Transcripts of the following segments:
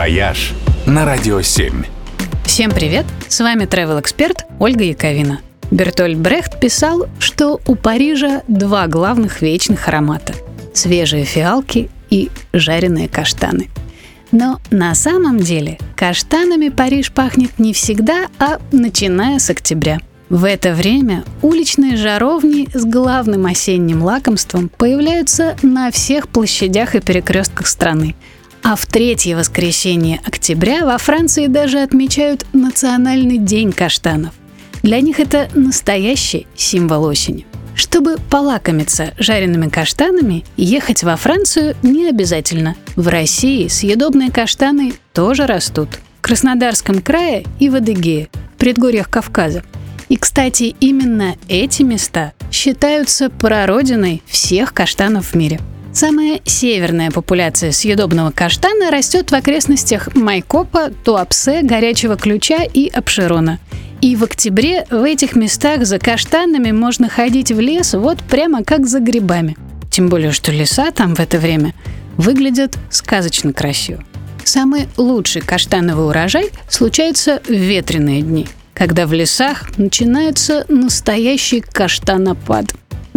«Вояж» на Радио 7. Всем привет! С вами travel эксперт Ольга Яковина. Бертольд Брехт писал, что у Парижа два главных вечных аромата – свежие фиалки и жареные каштаны. Но на самом деле каштанами Париж пахнет не всегда, а начиная с октября – в это время уличные жаровни с главным осенним лакомством появляются на всех площадях и перекрестках страны. А в третье воскресенье октября во Франции даже отмечают Национальный день каштанов. Для них это настоящий символ осени. Чтобы полакомиться жареными каштанами, ехать во Францию не обязательно. В России съедобные каштаны тоже растут. В Краснодарском крае и в Адыгее, в предгорьях Кавказа. И, кстати, именно эти места считаются прародиной всех каштанов в мире. Самая северная популяция съедобного каштана растет в окрестностях Майкопа, Туапсе, Горячего Ключа и Обширона. И в октябре в этих местах за каштанами можно ходить в лес вот прямо как за грибами. Тем более, что леса там в это время выглядят сказочно красиво. Самый лучший каштановый урожай случается в ветреные дни – когда в лесах начинается настоящий каштанопад.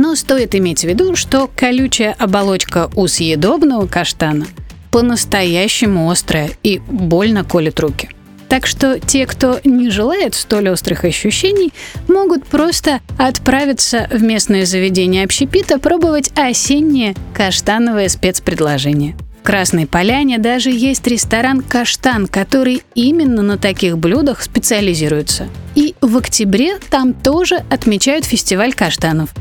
Но стоит иметь в виду, что колючая оболочка у съедобного каштана по-настоящему острая и больно колет руки. Так что те, кто не желает столь острых ощущений, могут просто отправиться в местное заведение общепита пробовать осеннее каштановое спецпредложение. Красной Поляне даже есть ресторан «Каштан», который именно на таких блюдах специализируется. И в октябре там тоже отмечают фестиваль каштанов.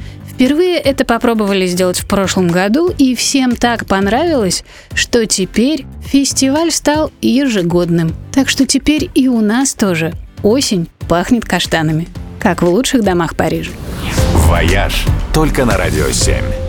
Впервые это попробовали сделать в прошлом году, и всем так понравилось, что теперь фестиваль стал ежегодным. Так что теперь и у нас тоже осень пахнет каштанами, как в лучших домах Парижа. «Вояж» только на «Радио 7».